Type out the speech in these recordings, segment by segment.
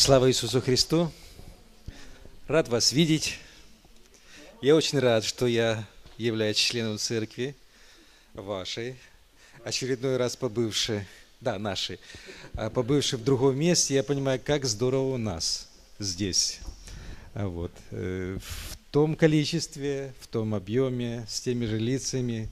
Слава Иисусу Христу! Рад вас видеть. Я очень рад, что я являюсь членом церкви вашей, очередной раз побывший, да, нашей, а побывший в другом месте. Я понимаю, как здорово у нас здесь. А вот. Э, в том количестве, в том объеме, с теми же лицами,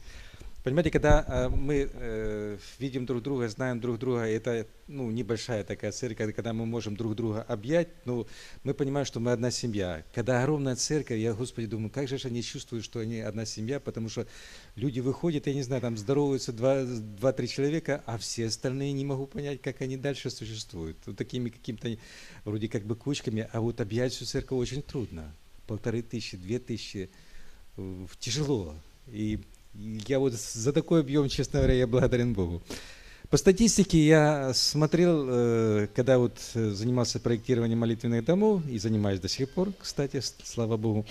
Понимаете, когда э, мы э, видим друг друга, знаем друг друга, это ну, небольшая такая церковь, когда мы можем друг друга объять, ну, мы понимаем, что мы одна семья. Когда огромная церковь, я, Господи, думаю, как же они чувствуют, что они одна семья, потому что люди выходят, я не знаю, там здороваются два-три человека, а все остальные не могу понять, как они дальше существуют. Вот такими какими-то вроде как бы кучками, а вот объять всю церковь очень трудно. Полторы тысячи, две тысячи, э, тяжело. И я вот за такой объем, честно говоря, я благодарен Богу. По статистике я смотрел, э, когда вот э, занимался проектированием молитвенных домов, и занимаюсь до сих пор, кстати, слава Богу,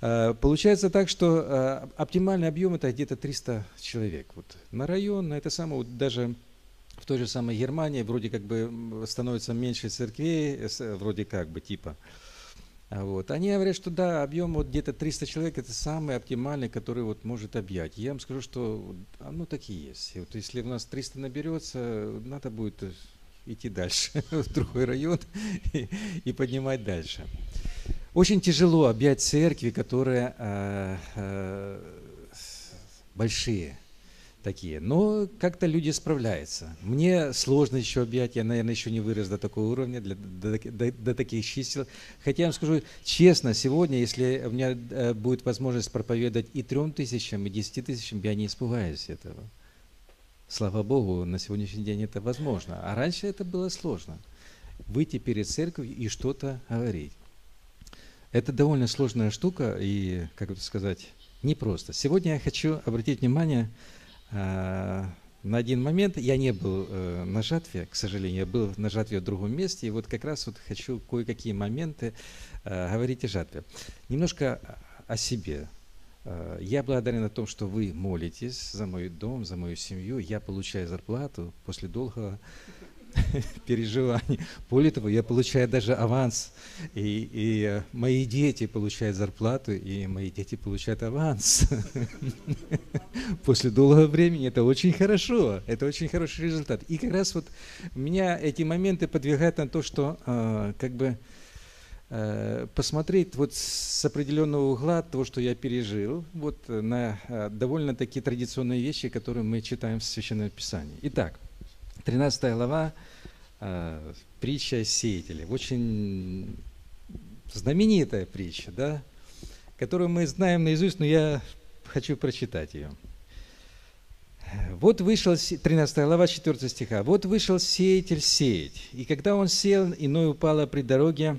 э, Получается так, что оптимальный объем это где-то 300 человек. Вот на район, на это самое, вот даже в той же самой Германии вроде как бы становится меньше церквей, вроде как бы типа. А вот. Они говорят, что да, объем вот где-то 300 человек это самый оптимальный, который вот может объять. Я вам скажу, что ну так и есть. И вот если у нас 300 наберется, надо будет идти дальше в другой район и, и поднимать дальше. Очень тяжело объять церкви, которые э, э, большие такие. Но как-то люди справляются. Мне сложно еще объять, я, наверное, еще не вырос до такого уровня, для, до, до, до таких чисел. Хотя я вам скажу честно, сегодня, если у меня э, будет возможность проповедовать и трем тысячам, и десяти тысячам, я не испугаюсь этого. Слава Богу, на сегодняшний день это возможно. А раньше это было сложно. Выйти перед церковью и что-то говорить. Это довольно сложная штука и, как это сказать, непросто. Сегодня я хочу обратить внимание на один момент я не был э, на жатве, к сожалению, я был на жатве в другом месте, и вот как раз вот хочу кое-какие моменты э, говорить о жатве. Немножко о себе. Я благодарен о том, что вы молитесь за мой дом, за мою семью. Я получаю зарплату после долгого переживаний. Более того, я получаю даже аванс, и, и э, мои дети получают зарплату, и мои дети получают аванс. После долгого времени это очень хорошо, это очень хороший результат. И как раз вот меня эти моменты подвигают на то, что э, как бы э, посмотреть вот с определенного угла то, что я пережил, вот на довольно такие традиционные вещи, которые мы читаем в Священном Писании. Итак, 13 глава, э, притча сеятеля. Очень знаменитая притча, да, которую мы знаем наизусть, но я хочу прочитать ее. Вот вышел, 13 глава, 4 стиха. «Вот вышел сеятель сеять, и когда он сел, иной упало при дороге,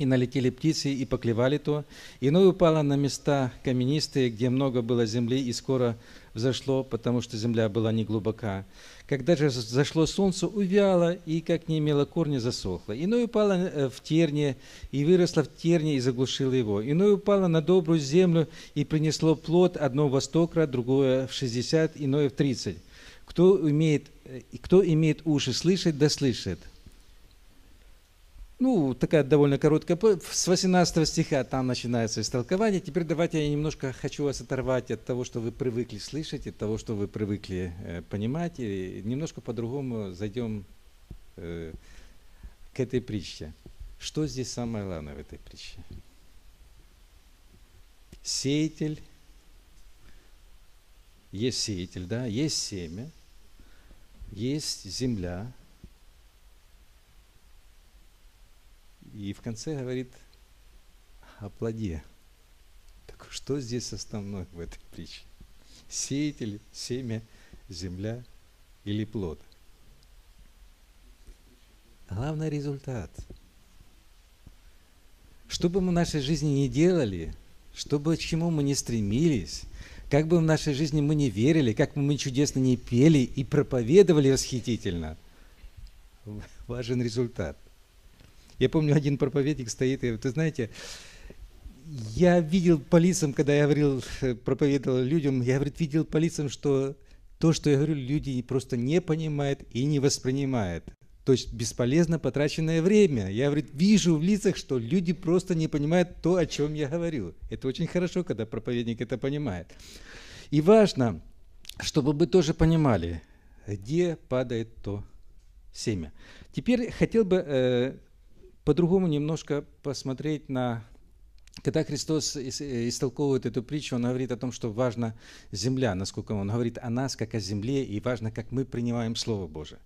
и налетели птицы, и поклевали то. Иной упало на места каменистые, где много было земли, и скоро взошло, потому что земля была не глубока. Когда же зашло солнце, увяло, и, как не имело корня, засохло. Иное упало э, в терне, и выросло в терне, и заглушило его. Иное упало на добрую землю, и принесло плод, одно во сто крат, другое в шестьдесят, иное в тридцать. Кто имеет, э, кто имеет уши слышать, да слышит. Ну, такая довольно короткая, с 18 стиха там начинается истолкование. Теперь давайте я немножко хочу вас оторвать от того, что вы привыкли слышать, от того, что вы привыкли э, понимать, и немножко по-другому зайдем э, к этой притче. Что здесь самое главное в этой притче? Сеятель, есть сеятель, да, есть семя, есть земля, И в конце говорит о плоде. Так что здесь основное в этой притче? Сеятель, семя, земля или плод? Главный результат. Что бы мы в нашей жизни не делали, что бы к чему мы не стремились, как бы в нашей жизни мы не верили, как бы мы чудесно не пели и проповедовали восхитительно, важен результат – я помню, один проповедник стоит, и, вы знаете, я видел по лицам, когда я говорил, э, проповедовал людям, я, говорит, видел по лицам, что то, что я говорю, люди просто не понимают и не воспринимают. То есть бесполезно потраченное время. Я говорит, вижу в лицах, что люди просто не понимают то, о чем я говорю. Это очень хорошо, когда проповедник это понимает. И важно, чтобы вы тоже понимали, где падает то семя. Теперь хотел бы э, по-другому немножко посмотреть на когда Христос истолковывает эту притчу, он говорит о том, что важна земля, насколько он говорит о нас, как о земле, и важно, как мы принимаем Слово Божие.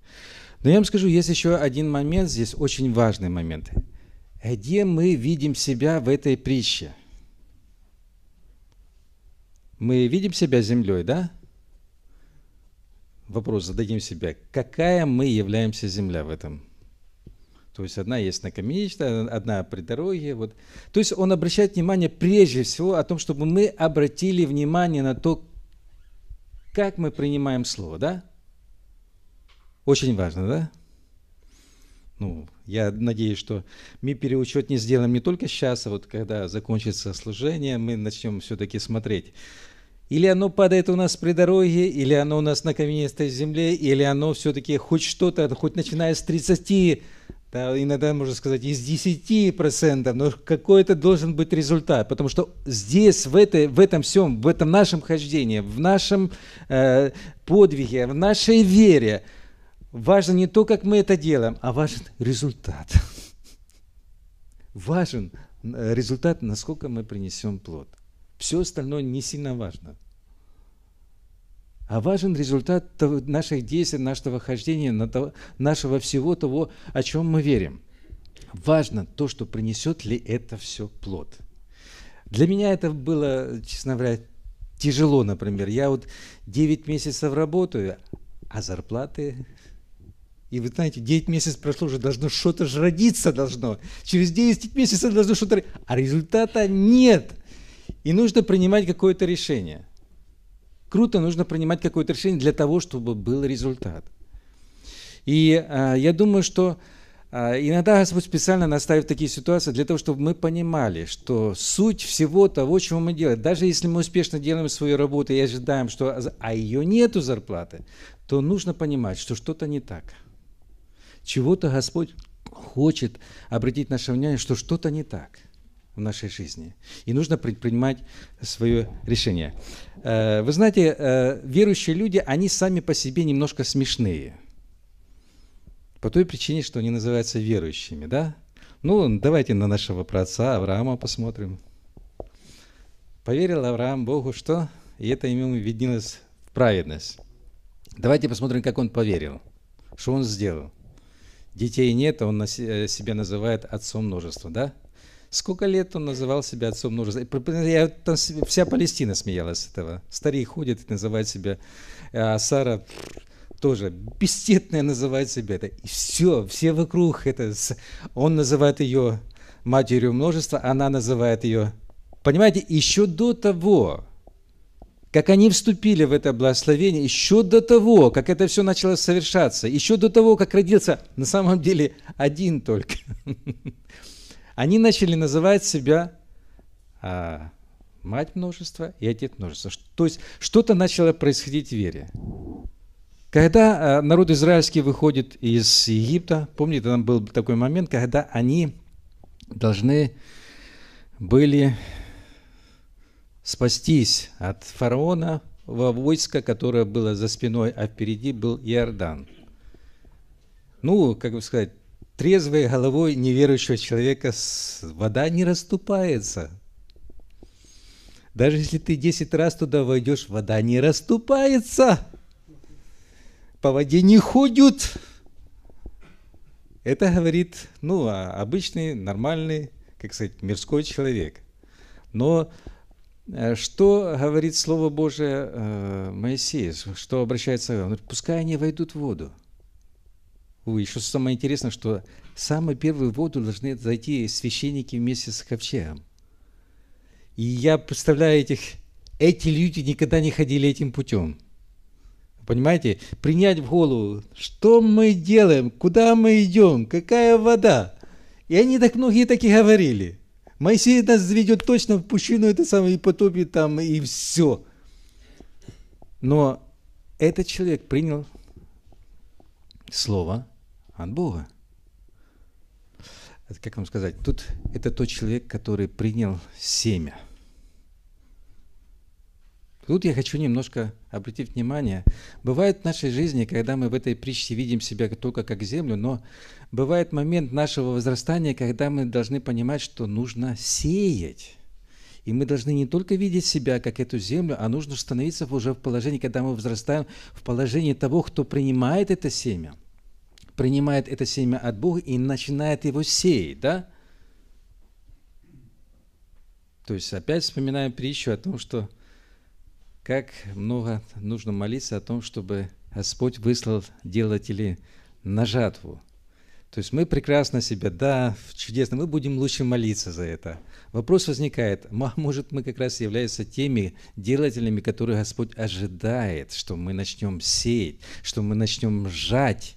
Но я вам скажу, есть еще один момент здесь, очень важный момент. Где мы видим себя в этой притче? Мы видим себя землей, да? Вопрос зададим себе, какая мы являемся земля в этом то есть одна есть на каменичной, одна при дороге. Вот. То есть он обращает внимание прежде всего о том, чтобы мы обратили внимание на то, как мы принимаем слово, да? Очень важно, да? Ну, я надеюсь, что мы переучет не сделаем не только сейчас, а вот когда закончится служение, мы начнем все-таки смотреть. Или оно падает у нас при дороге, или оно у нас на каменистой земле, или оно все-таки хоть что-то, хоть начиная с 30 да, иногда можно сказать из 10%, но какой-то должен быть результат, потому что здесь, в, этой, в этом всем, в этом нашем хождении, в нашем э, подвиге, в нашей вере, важно не то, как мы это делаем, а важен результат. Важен э, результат, насколько мы принесем плод. Все остальное не сильно важно а важен результат наших действий, нашего хождения, нашего всего того, о чем мы верим. Важно то, что принесет ли это все плод. Для меня это было, честно говоря, тяжело, например. Я вот 9 месяцев работаю, а зарплаты... И вы знаете, 9 месяцев прошло, уже должно что-то же родиться должно. Через 10 месяцев должно что-то... А результата нет. И нужно принимать какое-то решение – круто, нужно принимать какое-то решение для того, чтобы был результат. И а, я думаю, что а, иногда Господь специально наставит такие ситуации для того, чтобы мы понимали, что суть всего того, чего мы делаем, даже если мы успешно делаем свою работу и ожидаем, что а ее нету зарплаты, то нужно понимать, что что-то не так. Чего-то Господь хочет обратить наше внимание, что что-то не так в нашей жизни. И нужно предпринимать свое решение. Э, вы знаете, э, верующие люди, они сами по себе немножко смешные. По той причине, что они называются верующими, да? Ну, давайте на нашего праотца Авраама посмотрим. Поверил Авраам Богу, что? И это ему виднелось в праведность. Давайте посмотрим, как он поверил. Что он сделал? Детей нет, он э, себя называет отцом множества, да? Сколько лет он называл себя отцом множества? Я, там, вся Палестина смеялась этого. Старик ходит и называет себя, а Сара тоже бесстетная называет себя это. И все, все вокруг это. Он называет ее матерью множества, она называет ее. Понимаете, еще до того, как они вступили в это благословение, еще до того, как это все начало совершаться, еще до того, как родился на самом деле один только. они начали называть себя а, мать множества и отец множества. То есть что-то начало происходить в вере. Когда а, народ израильский выходит из Египта, помните, там был такой момент, когда они должны были спастись от фараона во войско, которое было за спиной, а впереди был Иордан. Ну, как бы сказать, трезвой головой неверующего человека вода не расступается. Даже если ты 10 раз туда войдешь, вода не расступается. По воде не ходят. Это говорит, ну, а обычный, нормальный, как сказать, мирской человек. Но э, что говорит Слово Божие э, Моисею? Что обращается? Он говорит, пускай они войдут в воду. Ой, еще самое интересное, что самую первую воду должны зайти священники вместе с ковчегом. И я представляю этих, эти люди никогда не ходили этим путем. Понимаете? Принять в голову, что мы делаем, куда мы идем, какая вода. И они так многие так и говорили. Моисей нас заведет точно в пучину, это самое, и потопит там, и все. Но этот человек принял слово, От Бога. Это, как вам сказать, тут это тот человек, который принял семя. Тут я хочу немножко обратить внимание. Бывает в нашей жизни, когда мы в этой притче видим себя только как землю, но бывает момент нашего возрастания, когда мы должны понимать, что нужно сеять. И мы должны не только видеть себя как эту землю, а нужно становиться уже в положении, когда мы возрастаем, в положении того, кто принимает это семя. Принимает это семя от Бога и начинает его сеять, да? То есть опять вспоминаем притчу о том, что как много нужно молиться о том, чтобы Господь выслал делателей на жатву. То есть мы прекрасно себя, да, чудесно, мы будем лучше молиться за это. Вопрос возникает, может мы как раз являемся теми делателями, которые Господь ожидает, что мы начнем сеять, что мы начнем жать.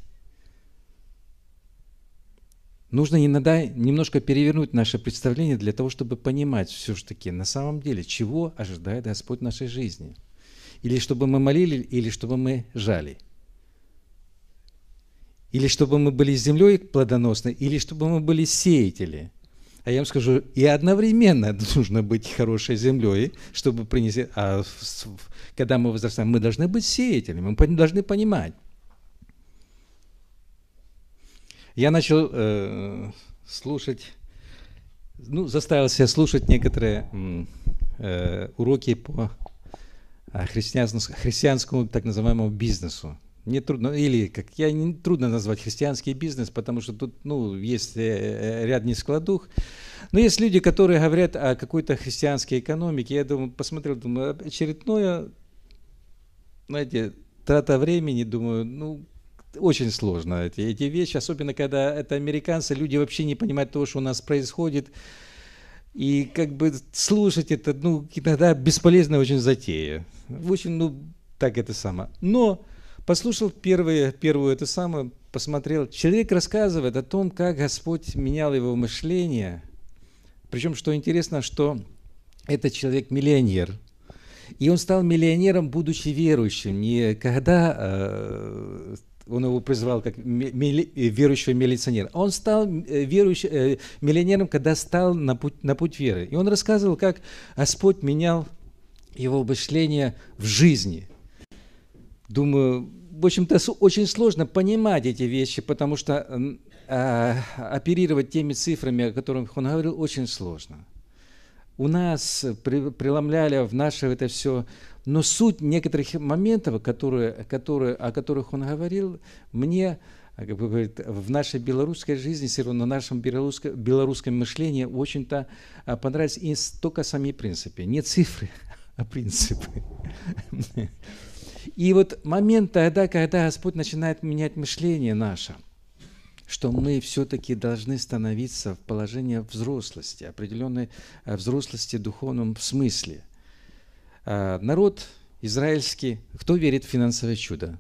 Нужно иногда немножко перевернуть наше представление для того, чтобы понимать все-таки на самом деле, чего ожидает Господь в нашей жизни. Или чтобы мы молили, или чтобы мы жали – или чтобы мы были землей плодоносной, или чтобы мы были сеятели. А я вам скажу, и одновременно нужно быть хорошей землей, чтобы принести... А когда мы возрастаем, мы должны быть сеятелями, мы должны понимать. Я начал э, слушать, ну, заставил себя слушать некоторые э, уроки по христианскому, христианскому так называемому бизнесу не трудно, или как я не трудно назвать христианский бизнес, потому что тут ну, есть э, ряд нескладух. Но есть люди, которые говорят о какой-то христианской экономике. Я думаю, посмотрел, думаю, очередное, знаете, трата времени, думаю, ну, очень сложно эти, эти вещи, особенно когда это американцы, люди вообще не понимают того, что у нас происходит. И как бы слушать это, ну, иногда бесполезная очень затея. Очень, ну, так это самое. Но послушал первые, первую это самое, посмотрел. Человек рассказывает о том, как Господь менял его мышление. Причем, что интересно, что этот человек миллионер. И он стал миллионером, будучи верующим. Не когда э, он его призвал как мили, верующего милиционера. Он стал э, верующим, э, миллионером, когда стал на путь, на путь веры. И он рассказывал, как Господь менял его мышление в жизни. Думаю, в общем-то, очень сложно понимать эти вещи, потому что э, оперировать теми цифрами, о которых он говорил, очень сложно. У нас преломляли в наше это все, но суть некоторых моментов, которые, которые, о которых он говорил, мне как бы говорит, в нашей белорусской жизни, все равно в нашем белорусском, белорусском мышлении очень-то а, понравились и только сами принципы, не цифры, а принципы. И вот момент тогда, когда Господь начинает менять мышление наше, что мы все-таки должны становиться в положении взрослости, определенной э, взрослости в духовном смысле. А, народ израильский, кто верит в финансовое чудо?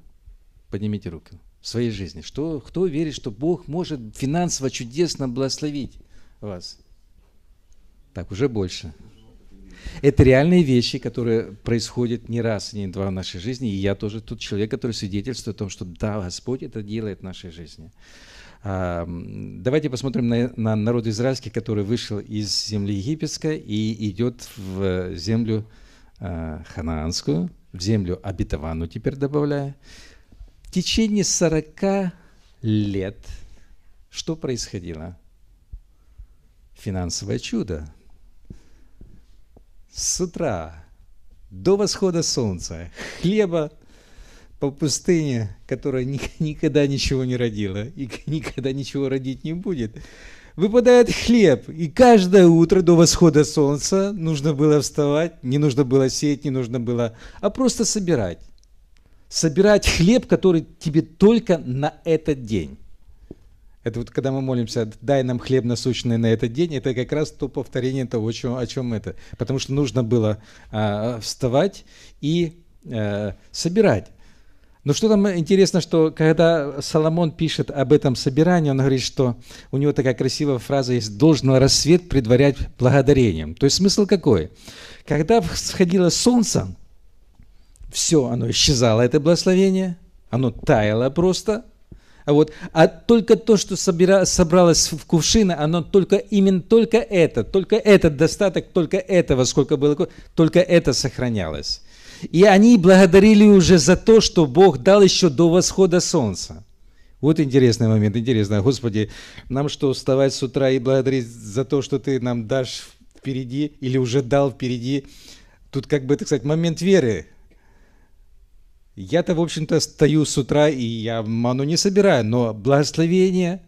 Поднимите руку в своей жизни. Что, кто верит, что Бог может финансово чудесно благословить вас? Так, уже больше. Это реальные вещи, которые происходят не раз, не два в нашей жизни. И я тоже тот человек, который свидетельствует о том, что да, Господь это делает в нашей жизни. А, давайте посмотрим на, на народ израильский, который вышел из земли египетской и идет в землю а, ханаанскую, в землю обетованную теперь добавляя. В течение 40 лет что происходило? Финансовое чудо с утра до восхода солнца хлеба по пустыне, которая никогда ничего не родила и никогда ничего родить не будет. Выпадает хлеб, и каждое утро до восхода солнца нужно было вставать, не нужно было сеять, не нужно было, а просто собирать. Собирать хлеб, который тебе только на этот день. Это вот когда мы молимся, дай нам хлеб насущный на этот день, это как раз то повторение того, о чем, о чем это. Потому что нужно было а, вставать и а, собирать. Но что там интересно, что когда Соломон пишет об этом собирании, он говорит, что у него такая красивая фраза есть «должен рассвет предварять благодарением». То есть смысл какой? Когда всходило солнце, все, оно исчезало, это благословение, оно таяло просто – А, вот, а только то, что собира, собралось в кувшины, оно только именно только это, только этот достаток, только этого, сколько было, только это сохранялось. И они благодарили уже за то, что Бог дал еще до восхода солнца. Вот интересный момент, интересно. Господи, нам что, вставать с утра и благодарить за то, что Ты нам дашь впереди или уже дал впереди? Тут как бы, так сказать, момент веры. Я-то, в общем-то, стою с утра, и я ману не собираю, но благословение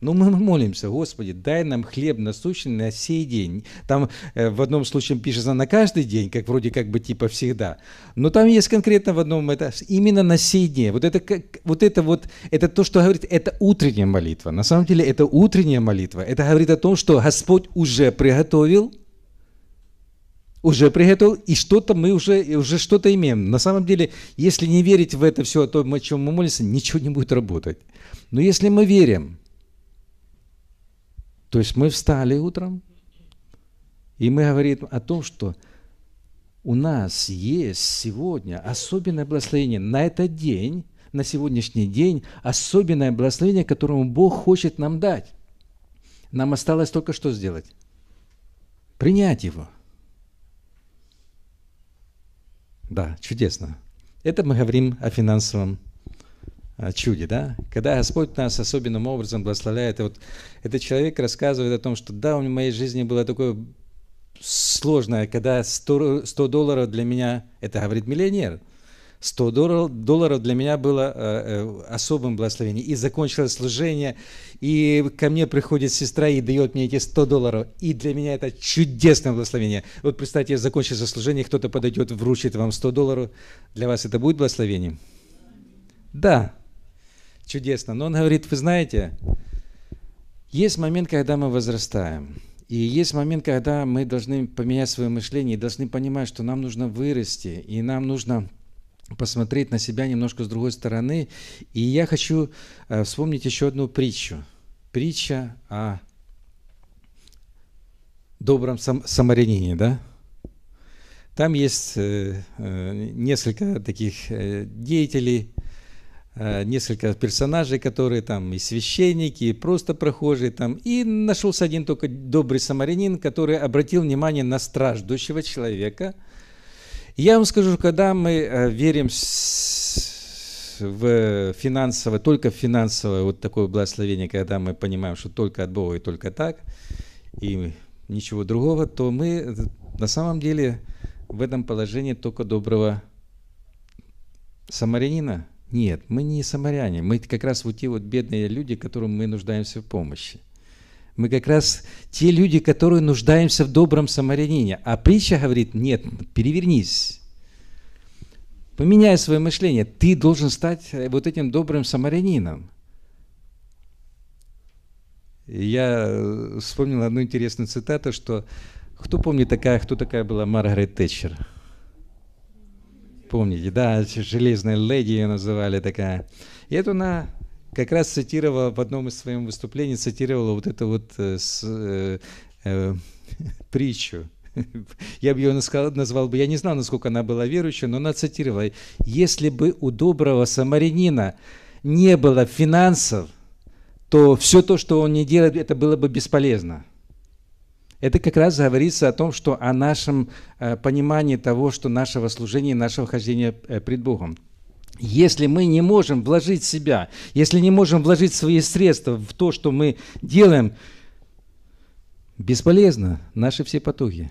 ну, мы молимся, Господи, дай нам хлеб насущный на сей день. Там э, в одном случае пишется на каждый день, как вроде как бы типа всегда. Но там есть конкретно в одном, это именно на сей день. Вот это, как, вот это вот, это то, что говорит, это утренняя молитва. На самом деле это утренняя молитва. Это говорит о том, что Господь уже приготовил, уже приготовил, и что-то мы уже, уже что-то имеем. На самом деле, если не верить в это все, о том, о чем мы молимся, ничего не будет работать. Но если мы верим, то есть мы встали утром, и мы говорим о том, что у нас есть сегодня особенное благословение на этот день, на сегодняшний день, особенное благословение, которое Бог хочет нам дать. Нам осталось только что сделать? Принять его. Да, чудесно. Это мы говорим о финансовом чуде, да? Когда Господь нас особенным образом благословляет, и вот этот человек рассказывает о том, что да, в моей жизни было такое сложное, когда 100, 100 долларов для меня, это говорит миллионер, 100 долларов, долларов для меня было э, э, особым благословением. И закончилось служение, и ко мне приходит сестра и дает мне эти 100 долларов. И для меня это чудесное благословение. Вот представьте, закончится служение, кто-то подойдет, вручит вам 100 долларов. Для вас это будет благословением? Да, чудесно. Но он говорит, вы знаете, есть момент, когда мы возрастаем. И есть момент, когда мы должны поменять свое мышление и должны понимать, что нам нужно вырасти, и нам нужно посмотреть на себя немножко с другой стороны. И я хочу э, вспомнить еще одну притчу. Притча о добром сам, самарянине, да? Там есть э, э, несколько таких деятелей, несколько персонажей, которые там и священники, и просто прохожие там. И нашелся один только добрый самарянин, который обратил внимание на страждущего человека. Я вам скажу, когда мы э, верим в финансовое, только в финансовое вот такое благословение, когда мы понимаем, что только от Бога и только так, и ничего другого, то мы на самом деле в этом положении только доброго самарянина – нет, мы не самаряне, мы как раз вот те вот бедные люди, которым мы нуждаемся в помощи. Мы как раз те люди, которые нуждаемся в добром самарянине. А притча говорит, нет, перевернись. Поменяй свое мышление. Ты должен стать вот этим добрым самарянином. Я э, вспомнил одну интересную цитату, что кто помнит такая, кто такая была Маргарет Тэтчер? Помните, да, железная леди ее называли такая. И это она как раз цитировала в одном из своих выступлений, цитировала вот эту вот э, э, э, притчу. Я бы ее назвал, назвал бы, я не знаю, насколько она была верующая, но она цитировала, если бы у доброго самарянина не было финансов, то все то, что он не делает, это было бы бесполезно. Это как раз говорится о том, что о нашем э, понимании того, что нашего служения, нашего хождения э, пред Богом. Если мы не можем вложить себя, если не можем вложить свои средства в то, что мы делаем, бесполезно наши все потуги.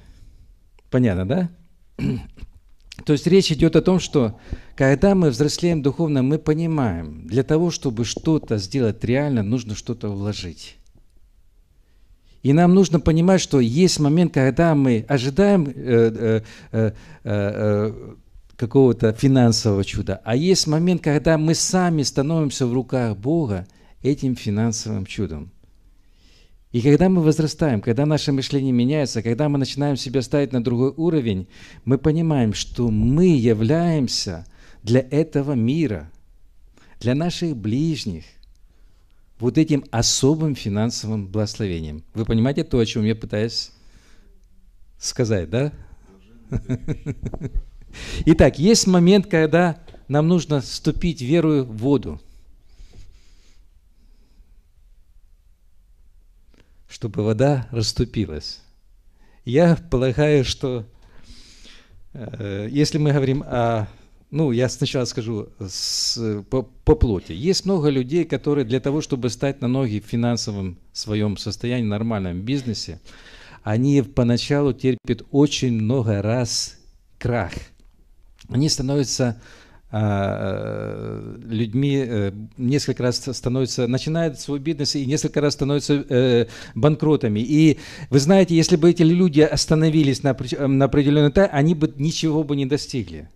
Понятно, да? То есть речь идет о том, что когда мы взрослеем духовно, мы понимаем, для того, чтобы что-то сделать реально, нужно что-то вложить. И нам нужно понимать, что есть момент, когда мы ожидаем э, э, э, какого-то финансового чуда, а есть момент, когда мы сами становимся в руках Бога этим финансовым чудом. И когда мы возрастаем, когда наше мышление меняется, когда мы начинаем себя ставить на другой уровень, мы понимаем, что мы являемся для этого мира, для наших ближних, вот этим особым финансовым благословением. Вы понимаете то, о чем я пытаюсь сказать, да? Итак, есть момент, когда нам нужно ступить верою в воду, чтобы вода расступилась. Я полагаю, что э, если мы говорим о ну, я сначала скажу с, по, по плоти. Есть много людей, которые для того, чтобы стать на ноги в финансовом своем состоянии, нормальном бизнесе, они поначалу терпят очень много раз крах. Они становятся а, людьми э, несколько раз становятся, начинают свой бизнес и несколько раз становятся э, банкротами. И вы знаете, если бы эти люди остановились на, на определенном этапе, они бы ничего бы не достигли.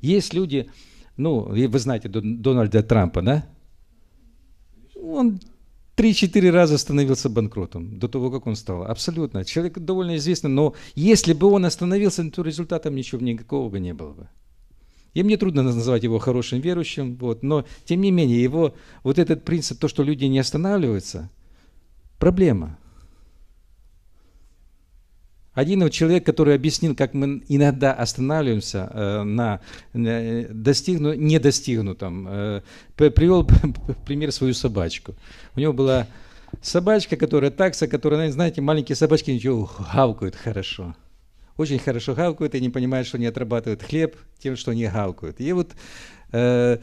Есть люди, ну, вы знаете Дональда Трампа, да? Он три-четыре раза становился банкротом до того, как он стал. Абсолютно. Человек довольно известный, но если бы он остановился, то результатом ничего никакого бы не было бы. И мне трудно назвать его хорошим верующим, вот, но тем не менее его вот этот принцип, то, что люди не останавливаются, проблема. Один человек, который объяснил, как мы иногда останавливаемся э, на э, достигну, недостигнутом, э, привел пример свою собачку. У него была собачка, которая такса, которая, знаете, маленькие собачки ничего гавкают хорошо. Очень хорошо гавкают и не понимают, что они отрабатывают хлеб тем, что они гавкают. И вот э,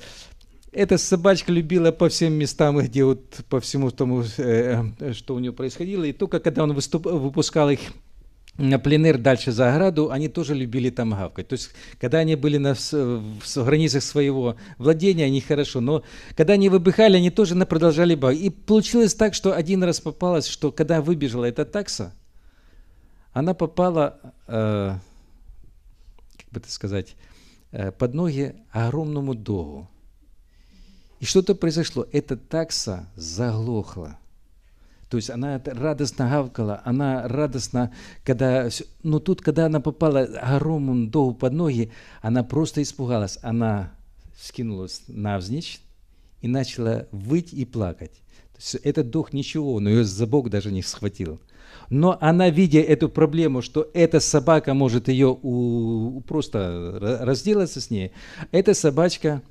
эта собачка любила по всем местам, где вот по всему тому, э, что у нее происходило. И только когда он выступ, выпускал их на пленэр дальше за ограду, они тоже любили там гавкать. То есть, когда они были на, в, границах своего владения, они хорошо, но когда они выбыхали, они тоже продолжали бавкать. И получилось так, что один раз попалось, что когда выбежала эта такса, она попала, э, как бы это сказать, э, под ноги огромному догу. И что-то произошло. Эта такса заглохла. То есть она радостно гавкала, она радостно, когда... Но тут, когда она попала огромному догу под ноги, она просто испугалась. Она скинулась навзничь и начала выть и плакать. То есть этот дух ничего, но ее за бок даже не схватил. Но она, видя эту проблему, что эта собака может ее у, просто разделаться с ней, эта собачка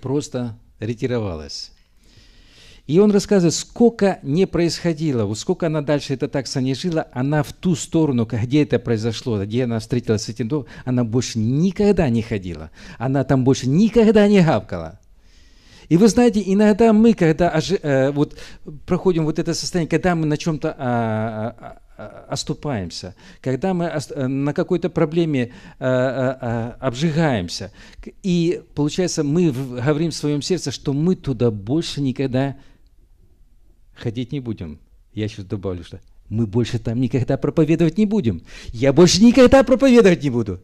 просто ретировалась. И он рассказывает, сколько не происходило, вот сколько она дальше это так не жила, она в ту сторону, где это произошло, где она встретилась с этим домом, она больше никогда не ходила. Она там больше никогда не гавкала. И вы знаете, иногда мы, когда э, вот, проходим вот это состояние, когда мы на чем-то а, а, а, оступаемся, когда мы э, на какой-то проблеме а, а, обжигаемся, и получается, мы говорим в своем сердце, что мы туда больше никогда ходить не будем. Я сейчас добавлю, что мы больше там никогда проповедовать не будем. Я больше никогда проповедовать не буду.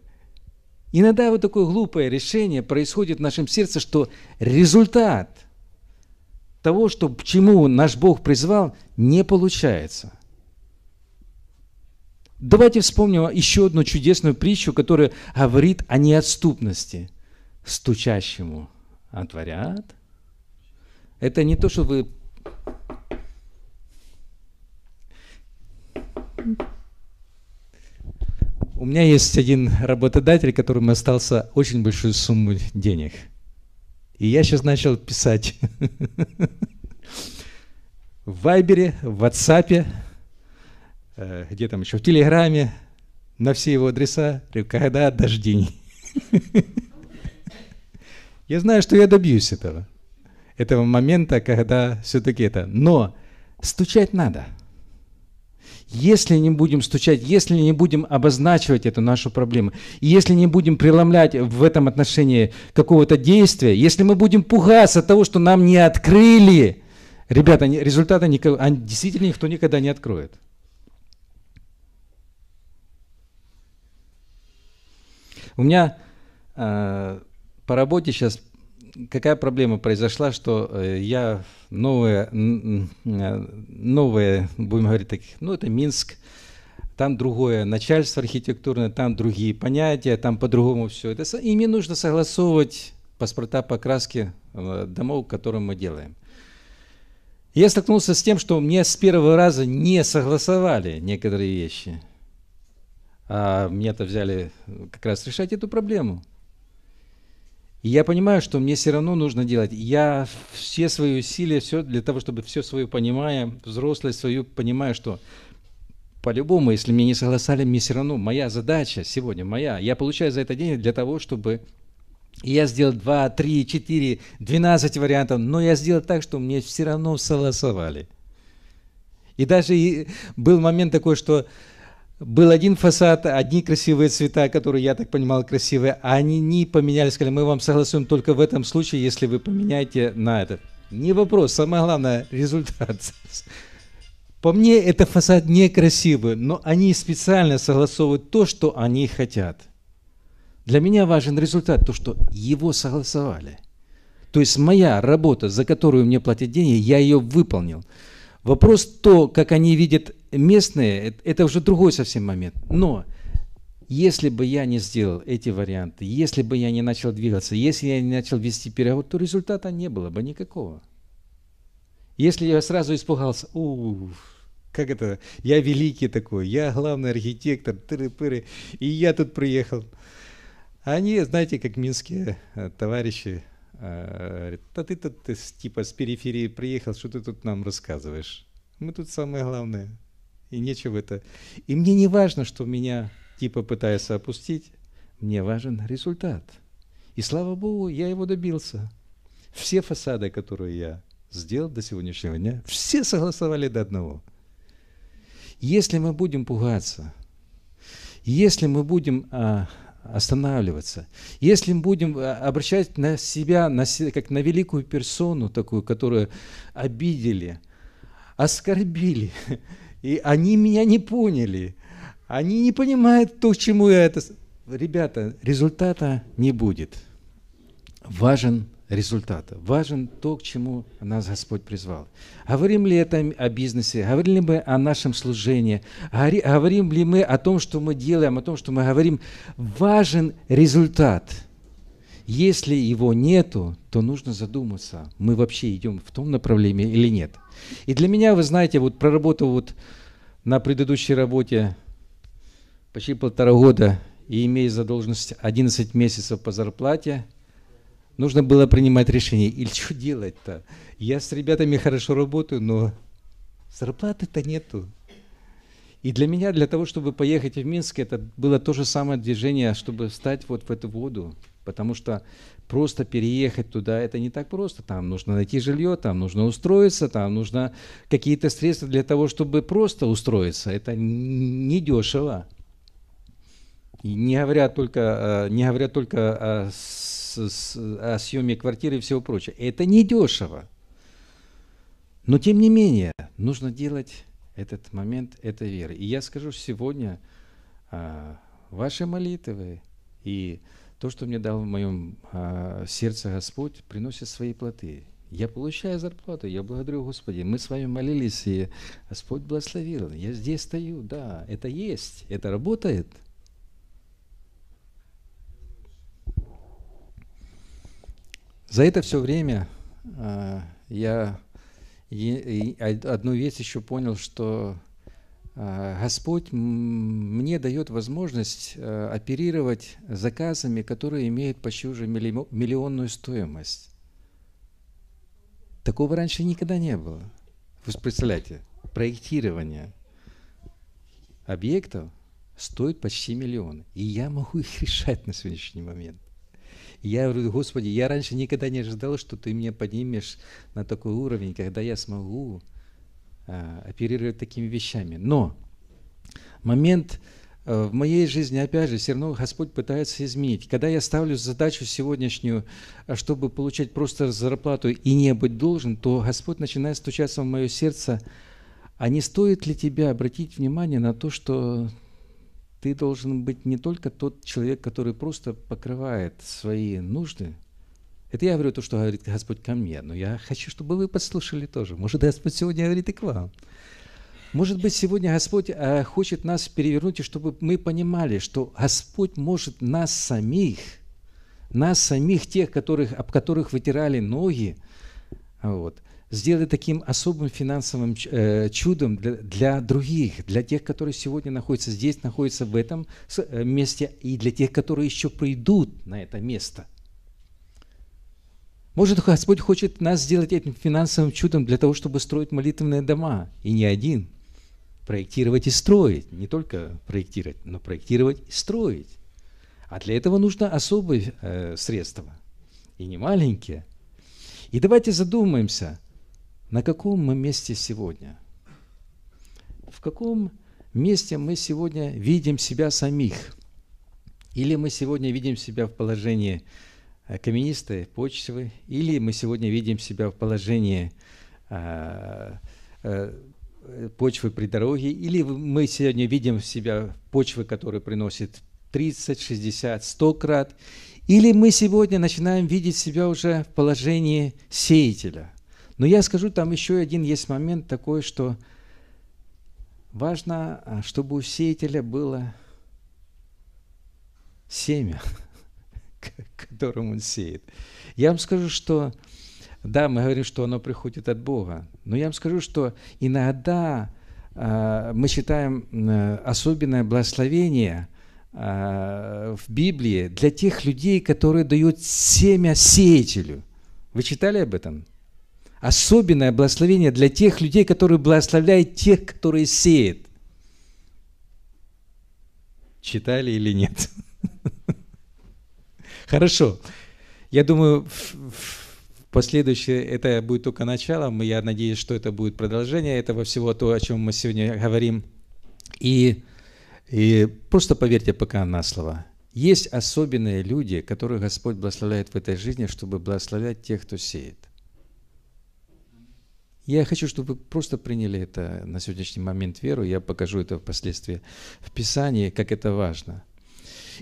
Иногда вот такое глупое решение происходит в нашем сердце, что результат того, что, к чему наш Бог призвал, не получается. Давайте вспомним еще одну чудесную притчу, которая говорит о неотступности. Стучащему отворят. Это не то, что вы у меня есть один работодатель, которому остался очень большую сумму денег. И я сейчас начал писать в Вайбере, в Ватсапе, э, где там еще, в Телеграме, на все его адреса, когда отдашь деньги. Я знаю, что я добьюсь этого, этого момента, когда все-таки это. Но стучать надо – если не будем стучать, если не будем обозначивать эту нашу проблему, если не будем преломлять в этом отношении какого-то действия, если мы будем пугаться того, что нам не открыли, ребята, результата никого, действительно никто никогда не откроет. У меня э, по работе сейчас какая проблема произошла, что э, я новые, новые, будем говорить таких, ну это Минск, там другое начальство архитектурное, там другие понятия, там по-другому все. Это, и мне нужно согласовывать паспорта покраски э, домов, которые мы делаем. Я столкнулся с тем, что мне с первого раза не согласовали некоторые вещи. А меня-то взяли как раз решать эту проблему. И я понимаю, что мне все равно нужно делать. Я все свои усилия, все для того, чтобы все свое понимая, взрослость свою, понимаю, что по-любому, если мне не согласали, мне все равно моя задача сегодня, моя, я получаю за это деньги для того, чтобы я сделал 2, 3, 4, 12 вариантов, но я сделал так, что мне все равно согласовали. И даже был момент такой, что был один фасад, одни красивые цвета, которые, я так понимал, красивые, а они не поменялись, сказали, мы вам согласуем только в этом случае, если вы поменяете на этот. Не вопрос, самое главное – результат. По мне, это фасад некрасивый, но они специально согласовывают то, что они хотят. Для меня важен результат, то, что его согласовали. То есть моя работа, за которую мне платят деньги, я ее выполнил. Вопрос то, как они видят местные, это уже другой совсем момент. Но если бы я не сделал эти варианты, если бы я не начал двигаться, если я не начал вести переговоры, то результата не было бы никакого. Если я сразу испугался, уф, как это, я великий такой, я главный архитектор, тыры-пыры, и я тут приехал. Они, знаете, как минские э, товарищи, э, говорят, да ты тут типа с периферии приехал, что ты тут нам рассказываешь? Мы тут самое главное, и нечего это. И мне не важно, что меня типа пытаются опустить, мне важен результат. И слава Богу, я его добился. Все фасады, которые я сделал до сегодняшнего дня, все согласовали до одного – если мы будем пугаться, если мы будем а, останавливаться, если мы будем а, обращать на себя, на, как на великую персону такую, которую обидели, оскорбили, и они меня не поняли, они не понимают то, к чему я это... Ребята, результата не будет. Важен результата. Важен то, к чему нас Господь призвал. Говорим ли это о бизнесе, говорим ли мы о нашем служении, говорим ли мы о том, что мы делаем, о том, что мы говорим. Важен результат. Если его нету, то нужно задуматься, мы вообще идем в том направлении или нет. И для меня, вы знаете, вот проработав вот на предыдущей работе почти полтора года и имея задолженность 11 месяцев по зарплате, нужно было принимать решение. Или что делать-то? Я с ребятами хорошо работаю, но зарплаты-то нету. И для меня, для того, чтобы поехать в Минск, это было то же самое движение, чтобы встать вот в эту воду. Потому что просто переехать туда, это не так просто. Там нужно найти жилье, там нужно устроиться, там нужно какие-то средства для того, чтобы просто устроиться. Это не дешево. И не говоря только, не говоря только о с, о съеме квартиры и всего прочего. Это не дешево. Но тем не менее, нужно делать этот момент этой веры. И я скажу сегодня, а, ваши молитвы и то, что мне дал в моем а, сердце Господь, приносит свои плоды. Я получаю зарплату, я благодарю Господи. Мы с вами молились, и Господь благословил. Я здесь стою, да, это есть, это работает – За это все время э, я и, и одну вещь еще понял, что э, Господь мне дает возможность э, оперировать заказами, которые имеют почти уже миллионную стоимость. Такого раньше никогда не было. Вы представляете, проектирование объектов стоит почти миллион. И я могу их решать на сегодняшний момент я говорю, Господи, я раньше никогда не ожидал, что Ты меня поднимешь на такой уровень, когда я смогу а, оперировать такими вещами. Но момент а, в моей жизни, опять же, все равно Господь пытается изменить. Когда я ставлю задачу сегодняшнюю, а, чтобы получать просто зарплату и не быть должен, то Господь начинает стучаться в мое сердце, а не стоит ли тебе обратить внимание на то, что ты должен быть не только тот человек, который просто покрывает свои нужды. Это я говорю то, что говорит Господь ко мне, но я хочу, чтобы вы послушали тоже. Может, Господь сегодня говорит и к вам. Может быть, сегодня Господь э, хочет нас перевернуть, и чтобы мы понимали, что Господь может нас самих, нас самих, тех, которых, об которых вытирали ноги, вот, сделать таким особым финансовым э, чудом для, для других, для тех, которые сегодня находятся здесь, находятся в этом э, месте, и для тех, которые еще придут на это место. Может, Господь хочет нас сделать этим финансовым чудом для того, чтобы строить молитвенные дома. И не один. Проектировать и строить. Не только проектировать, но проектировать и строить. А для этого нужно особые э, средства. И не маленькие. И давайте задумаемся, на каком мы месте сегодня? В каком месте мы сегодня видим себя самих? Или мы сегодня видим себя в положении э, каменистой почвы, или мы сегодня видим себя в положении а, а, почвы при дороге, или мы сегодня видим себя почвы, которая приносит 30, 60, 100 крат, или мы сегодня начинаем видеть себя уже в положении сеятеля. Но я скажу, там еще один есть момент такой, что важно, а, чтобы у сеятеля было семя, которым он сеет. Я вам скажу, что да, мы говорим, что оно приходит от Бога, но я вам скажу, что иногда э, мы считаем э, особенное благословение э, в Библии для тех людей, которые дают семя сеятелю. Вы читали об этом? Особенное благословение для тех людей, которые благословляют тех, которые сеют. Читали или нет? Хорошо. Я думаю, последующее это будет только началом. Я надеюсь, что это будет продолжение этого всего, то, о чем мы сегодня говорим. И, и просто поверьте пока на слово. Есть особенные люди, которых Господь благословляет в этой жизни, чтобы благословлять тех, кто сеет. Я хочу, чтобы вы просто приняли это на сегодняшний момент веру. Я покажу это впоследствии в Писании, как это важно –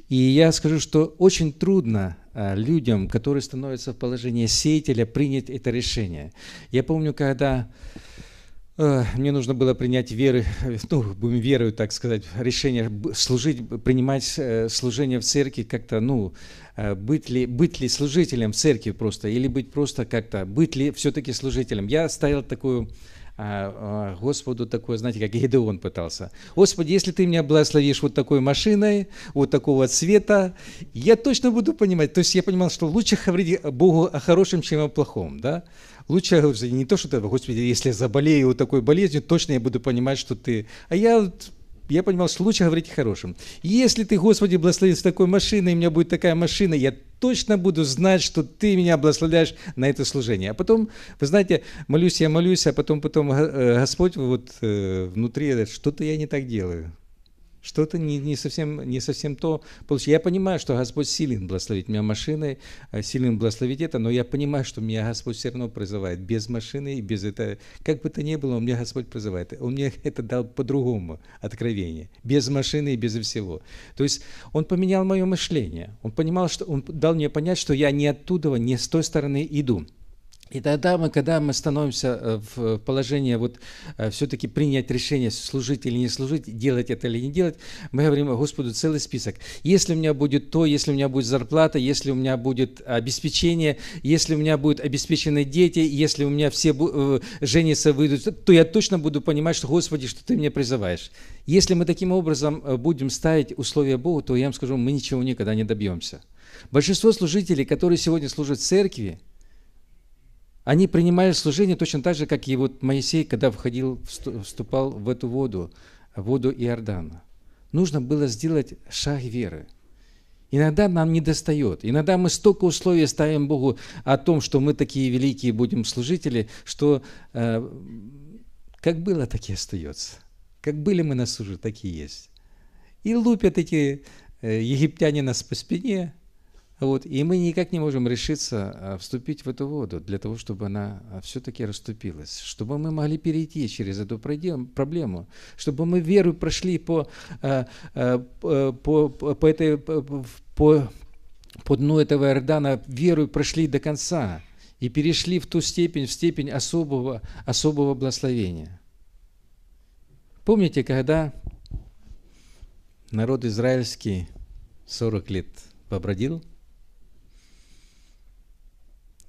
и я скажу, что очень трудно а, людям, которые становятся в положении сеятеля, принять это решение. Я помню, когда мне нужно было принять веры, ну, будем верою, так сказать, решение служить, принимать э, служение в церкви как-то, ну, э, быть ли, быть ли служителем в церкви просто, или быть просто как-то, быть ли все-таки служителем. Я ставил такую а, а, Господу такое, знаете, как Гедеон пытался. Господи, если ты меня благословишь вот такой машиной, вот такого цвета, я точно буду понимать. То есть я понимал, что лучше говорить Богу о хорошем, чем о плохом, да? Лучше не то, что ты, Господи, если я заболею такой болезнью, точно я буду понимать, что ты... А я я понимал, что лучше говорить хорошим. Если ты, Господи, благословишь такой машиной, у меня будет такая машина, я точно буду знать, что ты меня благословляешь на это служение. А потом, вы знаете, молюсь я, молюсь, а потом, потом э, Господь вот э, внутри, что-то я не так делаю. Что-то не, не, совсем, не совсем то получилось. Я понимаю, что Господь силен благословить меня машиной, э, силен благословить это, но я понимаю, что меня Господь все равно призывает. Без машины и без этого. Как бы то ни было, он меня Господь призывает. Он мне это дал по-другому откровение. Без машины и без всего. То есть он поменял мое мышление. Он понимал, что он дал мне понять, что я не оттуда, не с той стороны иду. И тогда мы, когда мы становимся э, в положении вот э, все-таки принять решение, служить или не служить, делать это или не делать, мы говорим Господу целый список. Если у меня будет то, если у меня будет зарплата, если у меня будет обеспечение, если у меня будут обеспечены дети, если у меня все э, женятся, выйдут, то я точно буду понимать, что, Господи, что Ты меня призываешь. Если мы таким образом будем ставить условия Богу, то я вам скажу, мы ничего никогда не добьемся. Большинство служителей, которые сегодня служат в церкви, они принимали служение точно так же, как и вот Моисей, когда входил, вступал в эту воду, воду Иордана. Нужно было сделать шаг веры. Иногда нам не достает. Иногда мы столько условий ставим Богу о том, что мы такие великие будем служители, что э, как было, так и остается. Как были мы на службе, так и есть. И лупят эти э, египтяне нас по спине, вот, и мы никак не можем решиться а, вступить в эту воду для того, чтобы она а, все-таки расступилась, чтобы мы могли перейти через эту проблему, чтобы мы веру прошли по, а, по, по, по, этой, по, по дну этого Иордана, веру прошли до конца и перешли в ту степень, в степень особого, особого благословения. Помните, когда народ израильский 40 лет побродил –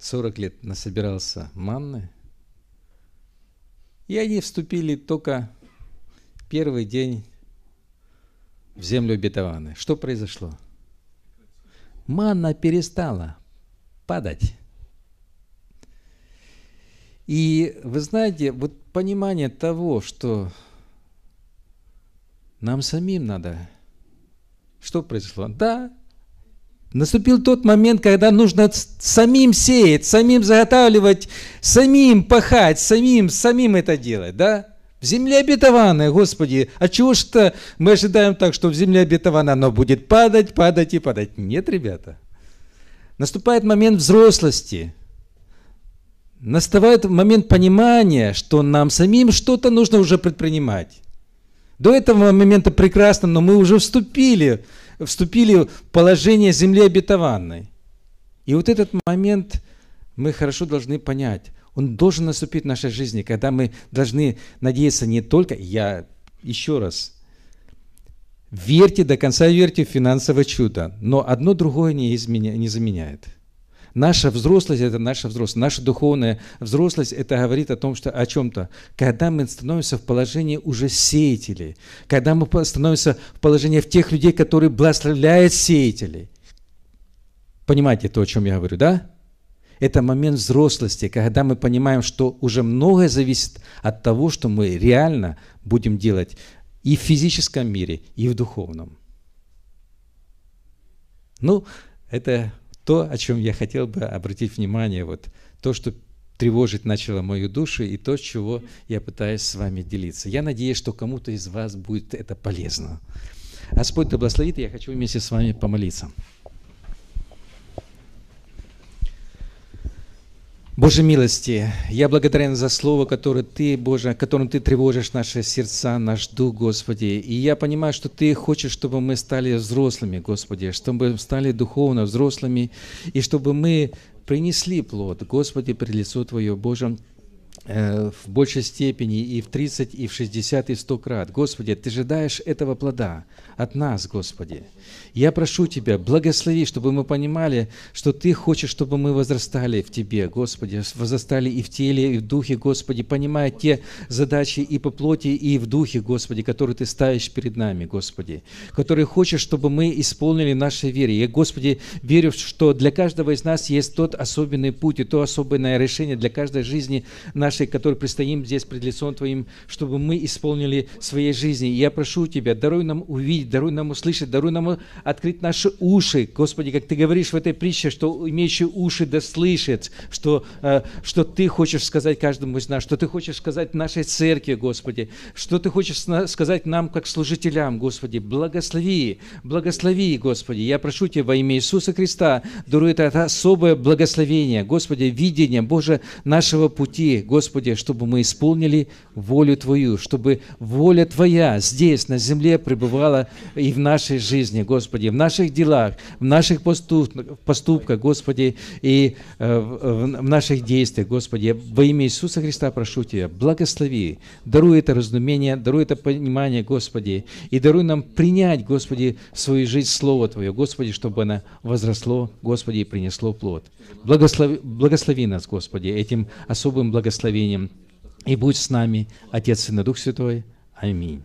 40 лет насобирался манны, и они вступили только первый день в землю обетованную. Что произошло? Манна перестала падать. И вы знаете, вот понимание того, что нам самим надо. Что произошло? Да, наступил тот момент, когда нужно самим сеять, самим заготавливать, самим пахать, самим, самим это делать, да? В земле обетованной, Господи, а чего ж-то мы ожидаем так, что в земле обетованной оно будет падать, падать и падать? Нет, ребята. Наступает момент взрослости. Наступает момент понимания, что нам самим что-то нужно уже предпринимать. До этого момента прекрасно, но мы уже вступили, вступили в положение земли обетованной. И вот этот момент мы хорошо должны понять. Он должен наступить в нашей жизни, когда мы должны надеяться не только, я еще раз, верьте, до конца верьте в финансовое чудо, но одно другое не, изменя, не заменяет. Наша взрослость – это наша взрослость. Наша духовная взрослость – это говорит о том, что о чем-то. Когда мы становимся в положении уже сеятелей, когда мы становимся в положении в тех людей, которые благословляют сеятелей. Понимаете то, о чем я говорю, да? Это момент взрослости, когда мы понимаем, что уже многое зависит от того, что мы реально будем делать и в физическом мире, и в духовном. Ну, это то, о чем я хотел бы обратить внимание, вот то, что тревожить начало мою душу, и то, чего я пытаюсь с вами делиться. Я надеюсь, что кому-то из вас будет это полезно. Господь да благословит, и я хочу вместе с вами помолиться. Боже милости, я благодарен за Слово, которое Ты, Боже, которым Ты тревожишь наши сердца, наш дух, Господи. И я понимаю, что Ты хочешь, чтобы мы стали взрослыми, Господи, чтобы мы стали духовно взрослыми, и чтобы мы принесли плод, Господи, пред лицо Твое, Боже, Э, в большей степени и в 30, и в 60, и в 100 крат. Господи, Ты ожидаешь этого плода от нас, Господи. Я прошу Тебя, благослови, чтобы мы понимали, что Ты хочешь, чтобы мы возрастали в Тебе, Господи, возрастали и в теле, и в духе, Господи, понимая те задачи и по плоти, и в духе, Господи, которые Ты ставишь перед нами, Господи, которые хочешь, чтобы мы исполнили нашей вере. Я, Господи, верю, что для каждого из нас есть тот особенный путь и то особенное решение для каждой жизни нашей которые предстоим здесь пред лицом Твоим, чтобы мы исполнили своей жизни. Я прошу Тебя, даруй нам увидеть, даруй нам услышать, даруй нам открыть наши уши. Господи, как Ты говоришь в этой притче, что имеющие уши да слышат, что, э, что Ты хочешь сказать каждому из нас, что Ты хочешь сказать нашей церкви, Господи, что Ты хочешь сказать нам, как служителям, Господи. Благослови, благослови, Господи. Я прошу Тебя во имя Иисуса Христа, даруй это особое благословение, Господи, видение, Боже, нашего пути, Господи, чтобы мы исполнили волю Твою, чтобы воля Твоя здесь, на земле, пребывала и в нашей жизни, Господи, в наших делах, в наших поступках, Господи, и э, в наших действиях, Господи. Во имя Иисуса Христа прошу Тебя, благослови, даруй это разумение, даруй это понимание, Господи, и даруй нам принять, Господи, в свою жизнь Слово Твое, Господи, чтобы оно возросло, Господи, и принесло плод. Благослови, благослови нас, Господи, этим особым благословением. И будь с нами, Отец и Дух Святой. Аминь.